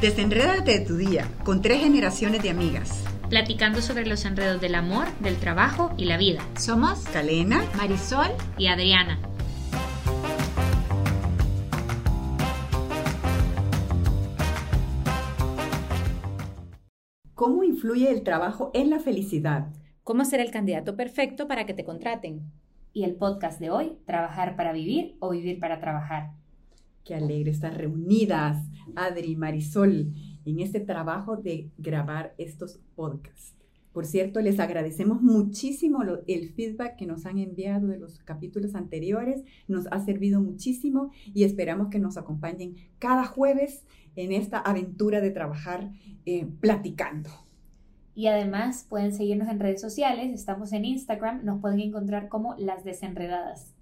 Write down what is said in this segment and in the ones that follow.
Desenrédate de tu día con tres generaciones de amigas. Platicando sobre los enredos del amor, del trabajo y la vida. Somos Calena, Marisol y Adriana. ¿Cómo influye el trabajo en la felicidad? ¿Cómo ser el candidato perfecto para que te contraten? Y el podcast de hoy, Trabajar para vivir o vivir para trabajar. Qué alegre estar reunidas, Adri Marisol, en este trabajo de grabar estos podcasts. Por cierto, les agradecemos muchísimo el feedback que nos han enviado de los capítulos anteriores. Nos ha servido muchísimo y esperamos que nos acompañen cada jueves en esta aventura de trabajar eh, platicando. Y además pueden seguirnos en redes sociales. Estamos en Instagram. Nos pueden encontrar como Las Desenredadas.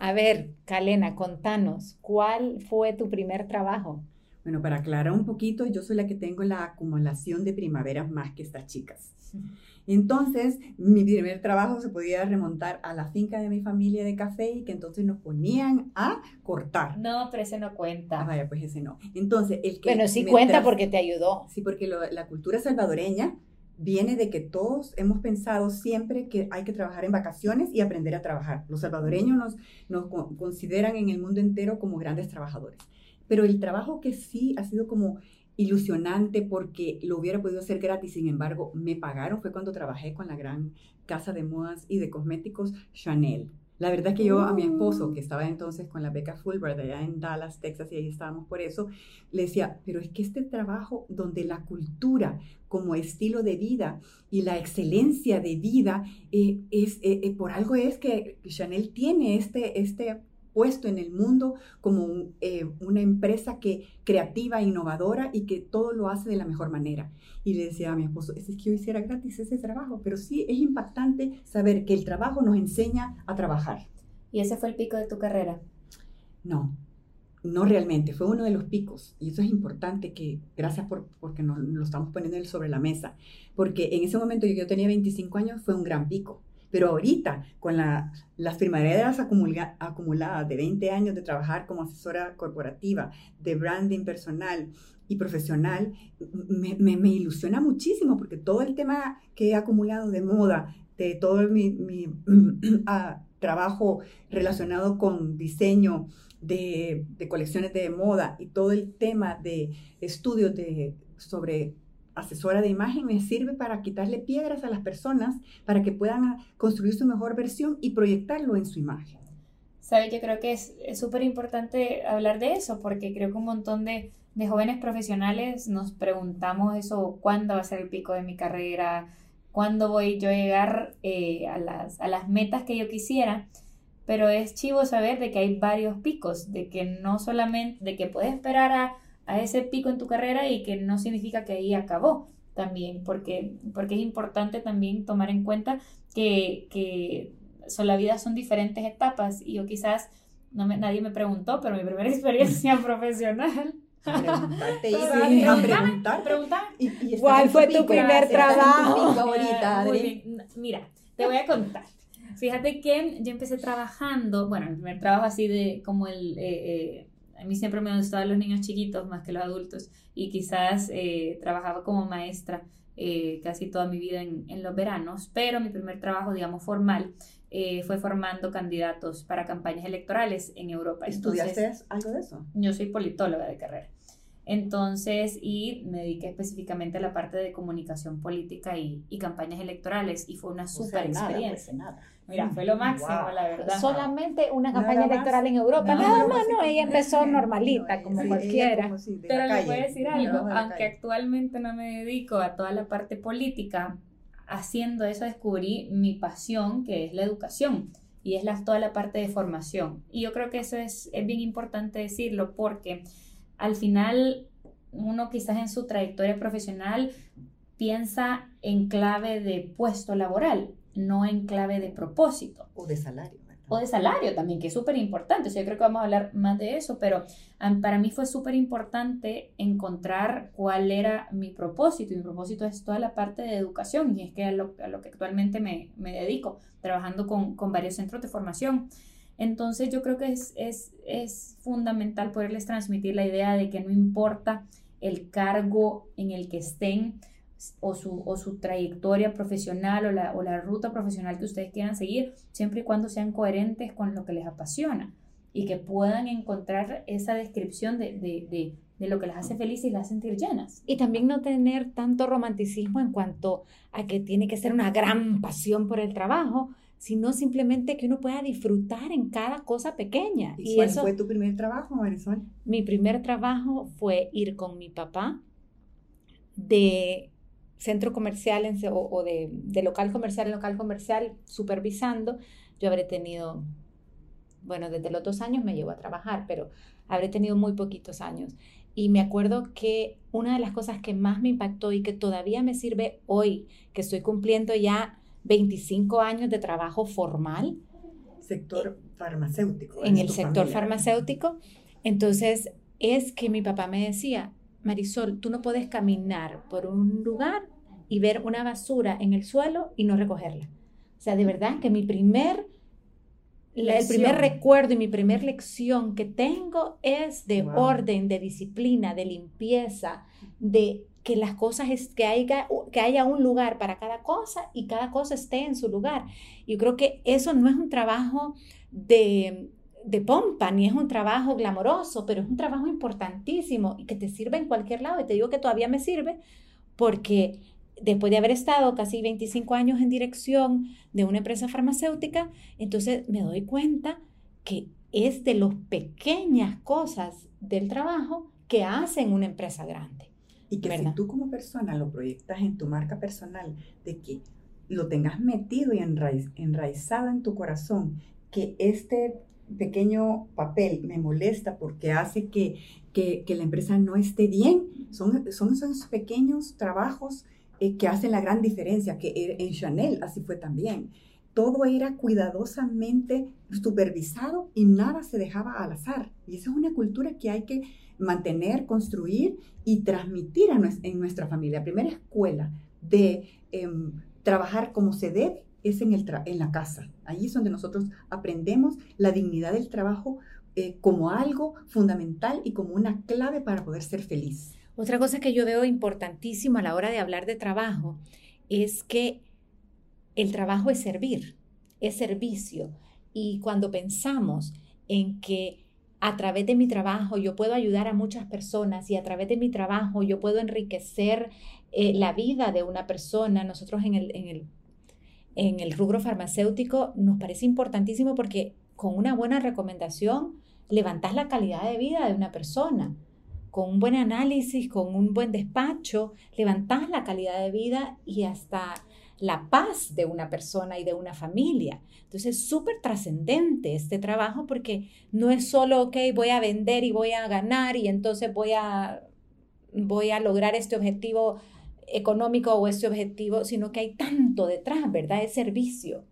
A ver, Kalena, contanos, ¿cuál fue tu primer trabajo? Bueno, para aclarar un poquito, yo soy la que tengo la acumulación de primaveras más que estas chicas. Entonces, mi primer trabajo se podía remontar a la finca de mi familia de café y que entonces nos ponían a cortar. No, pero ese no cuenta. Ah, vaya, pues ese no. Entonces, el que... Bueno, sí cuenta porque te ayudó. Sí, porque la cultura salvadoreña viene de que todos hemos pensado siempre que hay que trabajar en vacaciones y aprender a trabajar. Los salvadoreños nos, consideran en el mundo entero como grandes trabajadores. Pero el trabajo que sí ha sido como ilusionante porque lo hubiera podido hacer gratis, sin embargo, me pagaron fue cuando trabajé con la gran casa de modas y de cosméticos Chanel. La verdad es que yo a mi esposo, que estaba entonces con la beca Fulbright allá en Dallas, Texas, y ahí estábamos por eso, le decía, pero es que este trabajo donde la cultura como estilo de vida y la excelencia de vida, eh, es, eh, eh, por algo es que Chanel tiene este, este puesto en el mundo como una empresa que creativa, innovadora y que todo lo hace de la mejor manera. Y le decía a mi esposo, es que yo hiciera gratis ese trabajo, pero sí es impactante saber que el trabajo nos enseña a trabajar. ¿Y ese fue el pico de tu carrera? No, no realmente, fue uno de los picos. Y eso es importante que, gracias por porque nos lo estamos poniendo sobre la mesa, porque en ese momento yo, yo tenía 25 años, fue un gran pico. Pero ahorita, con la, las firmaderas acumuladas de 20 años de trabajar como asesora corporativa, de branding personal y profesional, me, me, ilusiona muchísimo porque todo el tema que he acumulado de moda, de todo mi, mi trabajo relacionado con diseño, de, de, colecciones de moda y todo el tema de estudios de, sobre asesora de imagen me sirve para quitarle piedras a las personas para que puedan construir su mejor versión y proyectarlo en su imagen. Sabes, yo creo que es súper importante hablar de eso porque creo que un montón de, de, jóvenes profesionales nos preguntamos eso, ¿cuándo va a ser el pico de mi carrera? ¿Cuándo voy yo a llegar eh, a, las, a las metas que yo quisiera? Pero es chivo saber de que hay varios picos, de que no solamente, de que puedes esperar a a ese pico en tu carrera y que no significa que ahí acabó también, porque, porque es importante también tomar en cuenta que, que son, la vida son diferentes etapas y yo quizás, no me, nadie me preguntó, pero mi primera experiencia profesional Preguntarte, sí, a preguntar. preguntar. ¿Cuál fue tu primer trabajo? Ahorita, Mira, te voy a contar. Fíjate que yo empecé trabajando, bueno, el primer trabajo así de como el eh, eh, a mí siempre me han gustado los niños chiquitos más que los adultos y quizás eh, trabajaba como maestra eh, casi toda mi vida en, en, los veranos, pero mi primer trabajo, digamos, formal eh, fue formando candidatos para campañas electorales en Europa. ¿Estudiaste algo de eso? Yo soy politóloga de carrera. Entonces, y me dediqué específicamente a la parte de comunicación política y, y campañas electorales y fue una súper pues, experiencia. Nada, Mira, fue lo máximo, la verdad. Solamente una campaña electoral en Europa, nada, más, no, ella empezó normalita, como cualquiera. Pero le voy a decir algo, aunque actualmente no me dedico a toda la parte política, haciendo eso descubrí mi pasión, que es la educación y es la, toda la parte de formación. Y yo creo que eso es, es bien importante decirlo porque al final uno quizás en su trayectoria profesional piensa en clave de puesto laboral, no en clave de propósito. O de salario. O de salario también, que es súper importante. yo creo que vamos a hablar más de eso, pero para mí fue súper importante encontrar cuál era mi propósito. Y mi propósito es toda la parte de educación y es que a lo, a lo que actualmente me, me dedico, trabajando con, con varios centros de formación. Entonces yo creo que es, es, es fundamental poderles transmitir la idea de que no importa el cargo en el que estén o su, o su trayectoria profesional o la, o la ruta profesional que ustedes quieran seguir, siempre y cuando sean coherentes con lo que les apasiona y que puedan encontrar esa descripción de, de, de, de lo que las hace felices y las hace sentir llenas. Y también no tener tanto romanticismo en cuanto a que tiene que ser una gran pasión por el trabajo, sino simplemente que uno pueda disfrutar en cada cosa pequeña. ¿Y, cuál fue tu primer trabajo, Marisol? Mi primer trabajo fue ir con mi papá de centro comercial en, o, o de, de, local comercial en local comercial supervisando. Yo habré tenido, bueno, desde los dos años me llevo a trabajar, pero habré tenido muy poquitos años. Y me acuerdo que una de las cosas que más me impactó y que todavía me sirve hoy, que estoy cumpliendo ya 25 años de trabajo formal. Sector farmacéutico. En el sector familia. farmacéutico. Entonces, es que mi papá me decía, Marisol, tú no puedes caminar por un lugar y ver una basura en el suelo y no recogerla. O sea, de verdad que mi primer, la, el primer recuerdo y mi primer lección que tengo es de wow. orden, de disciplina, de limpieza, de que las cosas es que haya, que haya un lugar para cada cosa y cada cosa esté en su lugar. Yo creo que eso no es un trabajo de, de pompa, ni es un trabajo glamoroso, pero es un trabajo importantísimo y que te sirve en cualquier lado. Y te digo que todavía me sirve porque después de haber estado casi 25 años en dirección de una empresa farmacéutica, entonces me doy cuenta que es de las pequeñas cosas del trabajo que hacen una empresa grande. Y que ¿verdad? si tú como persona lo proyectas en tu marca personal, de que lo tengas metido y enraiz, enraizado en tu corazón, que este pequeño papel me molesta porque hace que, que, que la empresa no esté bien, son, son esos pequeños trabajos eh, que hacen la gran diferencia, que en Chanel así fue también. Todo era cuidadosamente supervisado y nada se dejaba al azar. Y esa es una cultura que hay que mantener, construir y transmitir a nuestra, en nuestra familia. Primera escuela de eh, trabajar como se debe es en, el en la casa. Ahí es donde nosotros aprendemos la dignidad del trabajo eh, como algo fundamental y como una clave para poder ser feliz. Otra cosa que yo veo importantísimo a la hora de hablar de trabajo es que el trabajo es servir, es servicio. Y cuando pensamos en que a través de mi trabajo yo puedo ayudar a muchas personas y a través de mi trabajo yo puedo enriquecer eh, la vida de una persona. Nosotros en, el, en el rubro farmacéutico nos parece importantísimo porque con una buena recomendación levantas la calidad de vida de una persona. Con un buen análisis, con un buen despacho, levantas la calidad de vida y hasta la paz de una persona y de una familia. Entonces es súper trascendente este trabajo porque no es solo, ok, voy a vender y voy a ganar y entonces voy a, voy a lograr este objetivo económico o este objetivo, sino que hay tanto detrás, ¿verdad? Es servicio.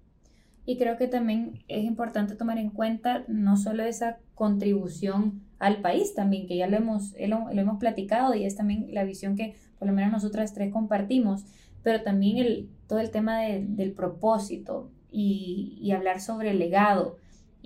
Y creo que también es importante tomar en cuenta no solo esa contribución al país también, que ya lo hemos, lo, lo hemos platicado y es también la visión que por lo menos nosotras tres compartimos, pero también el, todo el tema de, del propósito y, y, hablar sobre el legado.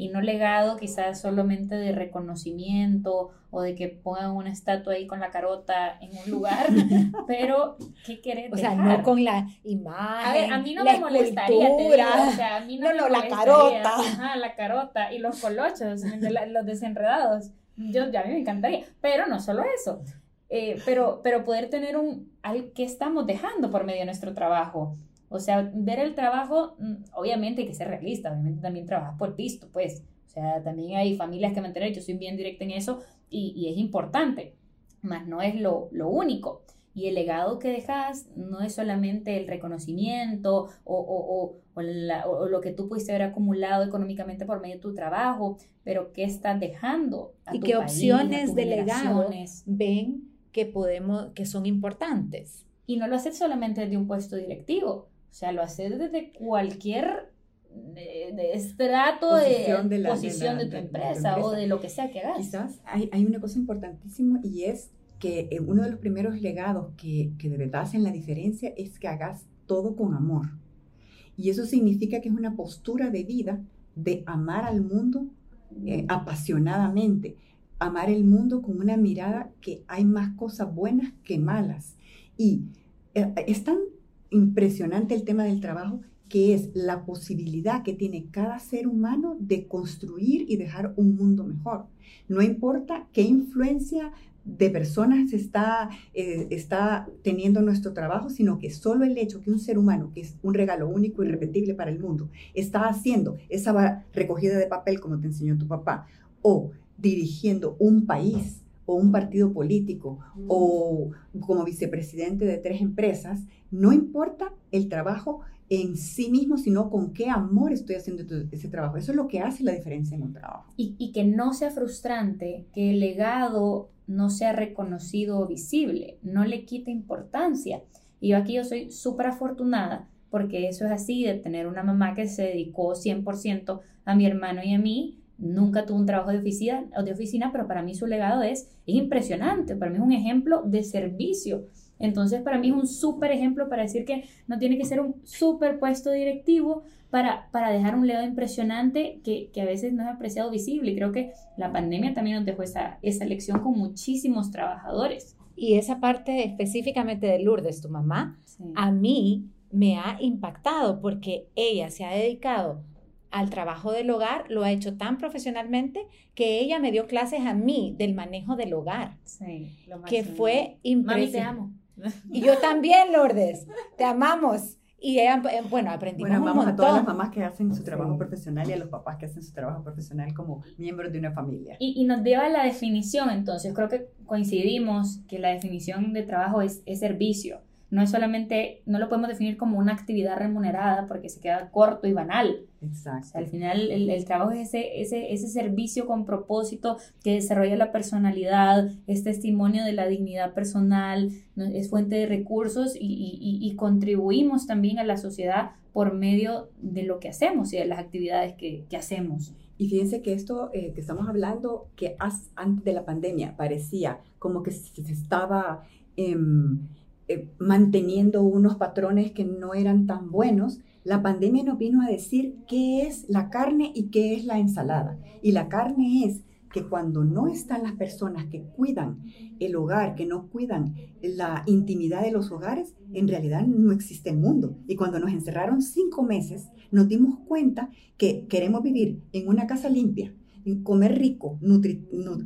Y no legado quizás solamente de reconocimiento o de que pongan una estatua ahí con la carota en un lugar, pero ¿qué querés O sea, no con la imagen, a, ver, a mí no me molestaría, te digo, o sea, a mí no, no, me no la carota. Ajá, la carota y los colochos, los desenredados. Yo, ya a mí me encantaría, pero no solo eso. Eh, pero, pero poder tener un, al que estamos dejando por medio de nuestro trabajo. O sea, ver el trabajo, mm, obviamente hay que ser realista, obviamente también trabajas por visto, pues. O sea, también hay familias que mantener, yo soy bien directa en eso y, y es importante, más no es lo, lo, único. Y el legado que dejas no es solamente el reconocimiento o, o, o, o, la, o lo que tú pudiste haber acumulado económicamente por medio de tu trabajo, pero qué estás dejando. A y qué país, opciones de legado ven que podemos, que son importantes. Y no lo haces solamente desde un puesto directivo, o sea, lo haces desde cualquier de, de estrato posición de, de, la, posición de, la, de tu empresa, empresa, o de lo que sea que hagas. Quizás hay, hay una cosa importantísima y es que eh, uno de los primeros legados que, que de verdad hacen la diferencia es que hagas todo con amor. Y eso significa que es una postura de vida de amar al mundo eh, apasionadamente amar el mundo con una mirada que hay más cosas buenas que malas. Y eh, es tan impresionante el tema del trabajo que es la posibilidad que tiene cada ser humano de construir y dejar un mundo mejor. No importa qué influencia de personas está, eh, está teniendo nuestro trabajo, sino que solo el hecho que un ser humano, que es un regalo único y irrepetible para el mundo, está haciendo esa recogida de papel como te enseñó tu papá, o dirigiendo un país o un partido político o como vicepresidente de tres empresas, no importa el trabajo en sí mismo, sino con qué amor estoy haciendo ese trabajo. Eso es lo que hace la diferencia en un trabajo. Y, y que no sea frustrante, que el legado no sea reconocido o visible, no le quite importancia. Y yo aquí yo soy súper afortunada porque eso es así, de tener una mamá que se dedicó 100% a mi hermano y a mí, nunca tuvo un trabajo de oficina, de oficina, pero para mí su legado es, es impresionante, para mí es un ejemplo de servicio. Entonces, para mí es un súper ejemplo para decir que no tiene que ser un súper puesto directivo para, para dejar un legado impresionante que, que, a veces no es apreciado visible. Y creo que la pandemia también nos dejó esa, esa lección con muchísimos trabajadores. Y esa parte específicamente de Lourdes, tu mamá, a mí me ha impactado porque ella se ha dedicado al trabajo del hogar, lo ha hecho tan profesionalmente que ella me dio clases a mí del manejo del hogar. Sí, lo que fue impresionante. te amo. Y yo también, Lourdes, te amamos. Y ella, eh, bueno, aprendimos bueno, a todas las mamás que hacen su trabajo profesional y a los papás que hacen su trabajo profesional como miembros de una familia. Y, y nos lleva a la definición, entonces creo que coincidimos que la definición de trabajo es, es servicio no es solamente, no lo podemos definir como una actividad remunerada porque se queda corto y banal. Exacto. al final el, trabajo es ese, ese, ese, servicio con propósito que desarrolla la personalidad, es testimonio de la dignidad personal, es fuente de recursos y, contribuimos también a la sociedad por medio de lo que hacemos y de las actividades que, hacemos. Y fíjense que esto eh, que estamos hablando, que antes de la pandemia parecía como que se, estaba... Em, eh, manteniendo unos patrones que no eran tan buenos, la pandemia nos vino a decir qué es la carne y qué es la ensalada. Y la carne es que cuando no están las personas que cuidan el hogar, que no cuidan la intimidad de los hogares, en realidad no existe el mundo. Y cuando nos encerraron cinco meses, nos dimos cuenta que queremos vivir en una casa limpia, comer rico,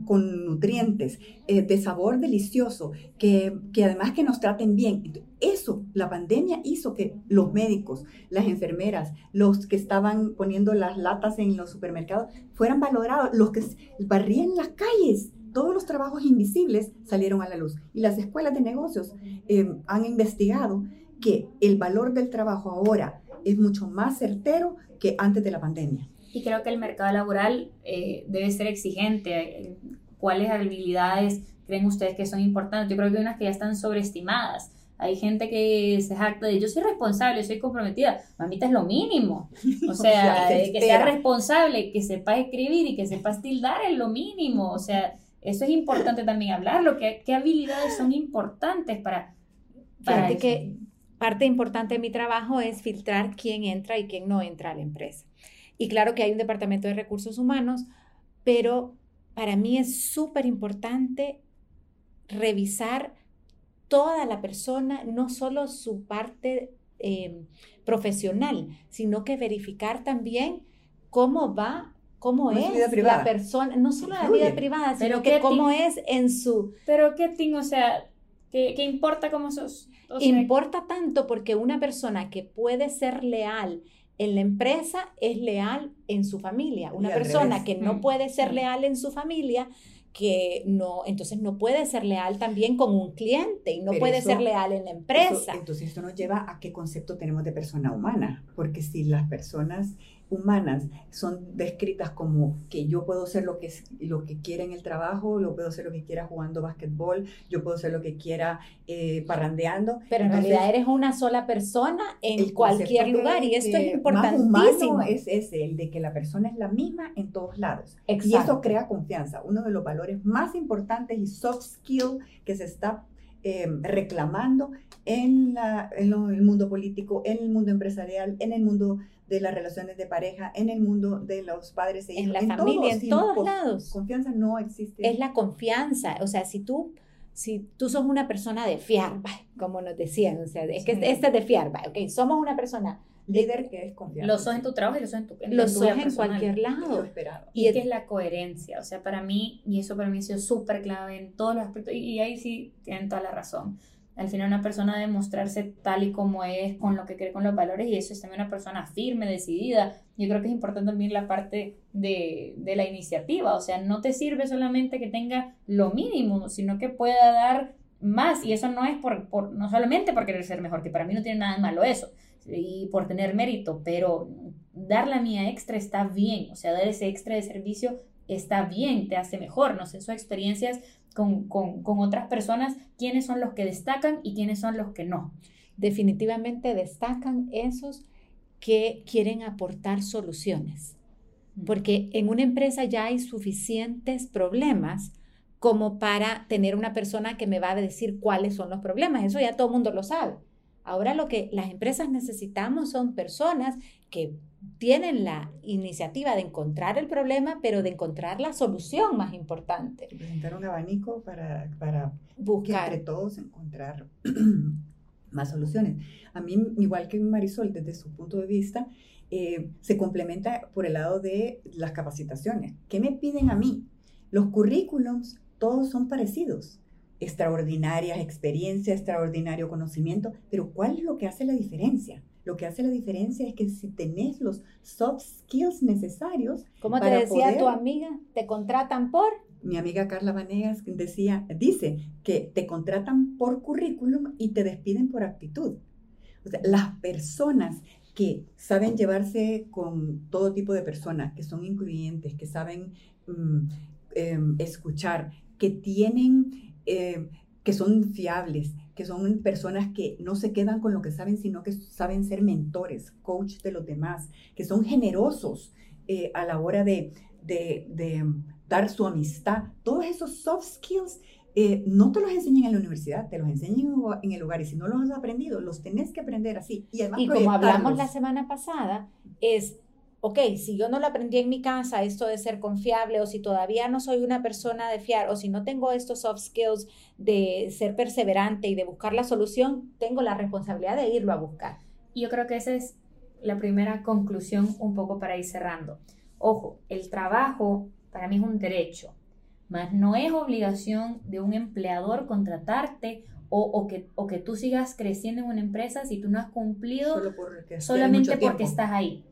con nutrientes, eh, de sabor delicioso, que, que, además que nos traten bien. Eso, la pandemia hizo que los médicos, las enfermeras, los que estaban poniendo las latas en los supermercados, fueran valorados, los que barrían las calles. Todos los trabajos invisibles salieron a la luz. Y las escuelas de negocios eh, han investigado que el valor del trabajo ahora es mucho más certero que antes de la pandemia. Y creo que el mercado laboral eh, debe ser exigente. ¿Cuáles habilidades creen ustedes que son importantes? Yo creo que hay unas que ya están sobreestimadas. Hay gente que se jacta de yo soy responsable, soy comprometida. Mamita es lo mínimo. O sea, que sea responsable, que sepa escribir y que sepa tildar es lo mínimo. O sea, eso es importante también hablarlo. ¿Qué, qué habilidades son importantes para, para que parte importante de mi trabajo es filtrar quién entra y quién no entra a la empresa. Y claro que hay un departamento de recursos humanos, pero para mí es súper importante revisar toda la persona, no solo su parte eh, profesional, sino que verificar también cómo va, cómo es la persona, no solo la vida privada, sino que cómo es en su... Pero qué ting, o sea, ¿qué, importa cómo sos? importa tanto porque una persona que puede ser leal en la empresa es leal en su familia. Una persona que no mm, puede ser leal en su familia, que no, entonces no puede ser leal también con un cliente y no puede ser leal en la empresa. entonces esto nos lleva a qué concepto tenemos de persona humana, porque si las personas humanas son descritas como que yo puedo ser lo que, lo que quiera en el trabajo, yo puedo ser lo que quiera jugando básquetbol, yo puedo ser lo que quiera eh, parrandeando. Pero en realidad eres una sola persona en cualquier lugar y esto es importantísimo. es ese, el de que la persona es la misma en todos lados. Y eso crea confianza. Uno de los valores más importantes y soft skill que se está eh, reclamando en, la, en, el mundo político, en el mundo empresarial, en el mundo de las relaciones de pareja, en el mundo de los padres e hijos. En la familia, en todos lados. Confianza no existe. Es la confianza. O sea, si tú si tú sos una persona de fiar, como nos decían, o sea, es que este es de fiar, ok, somos una persona líder que es confiable. Lo sos en tu trabajo y lo sos en tu en Lo sos en cualquier lado. Y, es que es la coherencia, o sea, para mí, y eso para mí ha sido súper clave en todos los aspectos, y, ahí sí tienen toda la razón. Al final una persona debe mostrarse tal y como es, con lo que cree, con los valores, y eso es también una persona firme, decidida. Yo creo que es importante también la parte de, de la iniciativa, o sea, no te sirve solamente que tenga lo mínimo, sino que pueda dar más, y eso no es por, por, no solamente por querer ser mejor, que para mí no tiene nada de malo eso, y por tener mérito, pero dar la mía extra está bien, o sea, dar ese extra de servicio está bien, te hace mejor, no sé, son experiencias con, con, con otras personas, quiénes son los que destacan y quiénes son los que no. Definitivamente destacan esos que quieren aportar soluciones, porque en una empresa ya hay suficientes problemas como para tener una persona que me va a decir cuáles son los problemas, eso ya todo el mundo lo sabe. Ahora lo que las empresas necesitamos son personas que tienen la iniciativa de encontrar el problema, pero de encontrar la solución más importante. presentar un abanico para, para buscar entre todos encontrar más soluciones. A mí, igual que Marisol, desde su punto de vista, eh, se complementa por el lado de las capacitaciones. ¿Qué me piden a mí? Los currículums, todos son parecidos extraordinarias experiencias, extraordinario conocimiento, pero ¿cuál es lo que hace la diferencia? Lo que hace la diferencia es que si tenés los soft skills necesarios. Como te decía tu amiga, te contratan por. Mi amiga Carla Vanegas decía, dice que te contratan por currículum y te despiden por actitud. O sea, las personas que saben llevarse con todo tipo de personas, que son incluyentes, que saben mm, em, escuchar, que tienen eh, que son fiables, que son personas que no se quedan con lo que saben, sino que saben ser mentores, coach de los demás, que son generosos eh, a la hora de, dar su amistad. Todos esos soft skills eh, no te los enseñan en la universidad, te los enseñan en el lugar y si no los has aprendido, los tenés que aprender así. Y, y como hablamos la semana pasada, es ok, si yo no lo aprendí en mi casa, esto de ser confiable, o si todavía no soy una persona de fiar, o si no tengo estos soft skills de ser perseverante y de buscar la solución, tengo la responsabilidad de irlo a buscar. Y yo creo que esa es la primera conclusión un poco para ir cerrando. Ojo, el trabajo para mí es un derecho, mas no es obligación de un empleador contratarte o, que, o que tú sigas creciendo en una empresa si tú no has cumplido solamente porque estás ahí.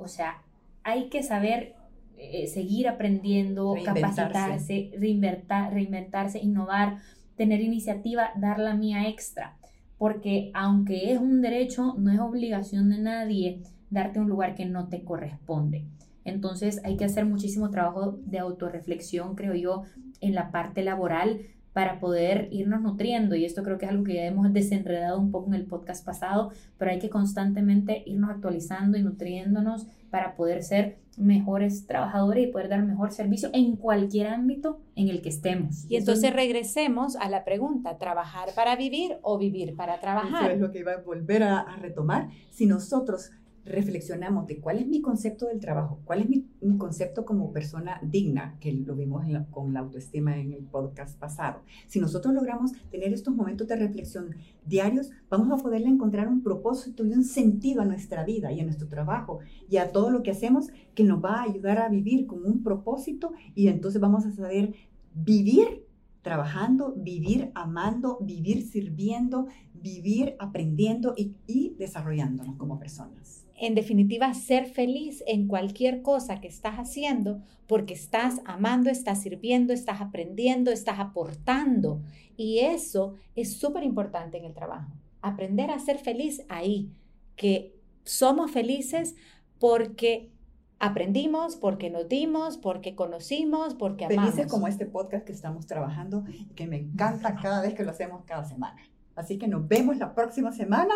O sea, hay que saber eh, seguir aprendiendo, capacitarse, reinventarse, innovar, tener iniciativa, dar la mía extra. Porque aunque es un derecho, no es obligación de nadie darte un lugar que no te corresponde. Entonces hay que hacer muchísimo trabajo de autorreflexión, creo yo, en la parte laboral para poder irnos nutriendo. Y esto creo que es algo que ya hemos desenredado un poco en el podcast pasado, pero hay que constantemente irnos actualizando y nutriéndonos para poder ser mejores trabajadores y poder dar mejor servicio en cualquier ámbito en el que estemos. Y entonces regresemos a la pregunta, ¿trabajar para vivir o vivir para trabajar? Eso es lo que iba a volver a, a retomar. Si nosotros reflexionamos de cuál es mi concepto del trabajo, cuál es mi, concepto como persona digna, que lo vimos con la autoestima en el podcast pasado. Si nosotros logramos tener estos momentos de reflexión diarios, vamos a poderle encontrar un propósito y un sentido a nuestra vida y a nuestro trabajo y a todo lo que hacemos que nos va a ayudar a vivir con un propósito y entonces vamos a saber vivir trabajando, vivir amando, vivir sirviendo, vivir aprendiendo y, y desarrollándonos como personas en definitiva, ser feliz en cualquier cosa que estás haciendo porque estás amando, estás sirviendo, estás aprendiendo, estás aportando. Y eso es súper importante en el trabajo. Aprender a ser feliz ahí, que somos felices porque aprendimos, porque nos dimos, porque conocimos, porque amamos. Felices como este podcast que estamos trabajando y que me encanta cada vez que lo hacemos cada semana. Así que nos vemos la próxima semana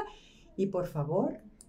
y por favor,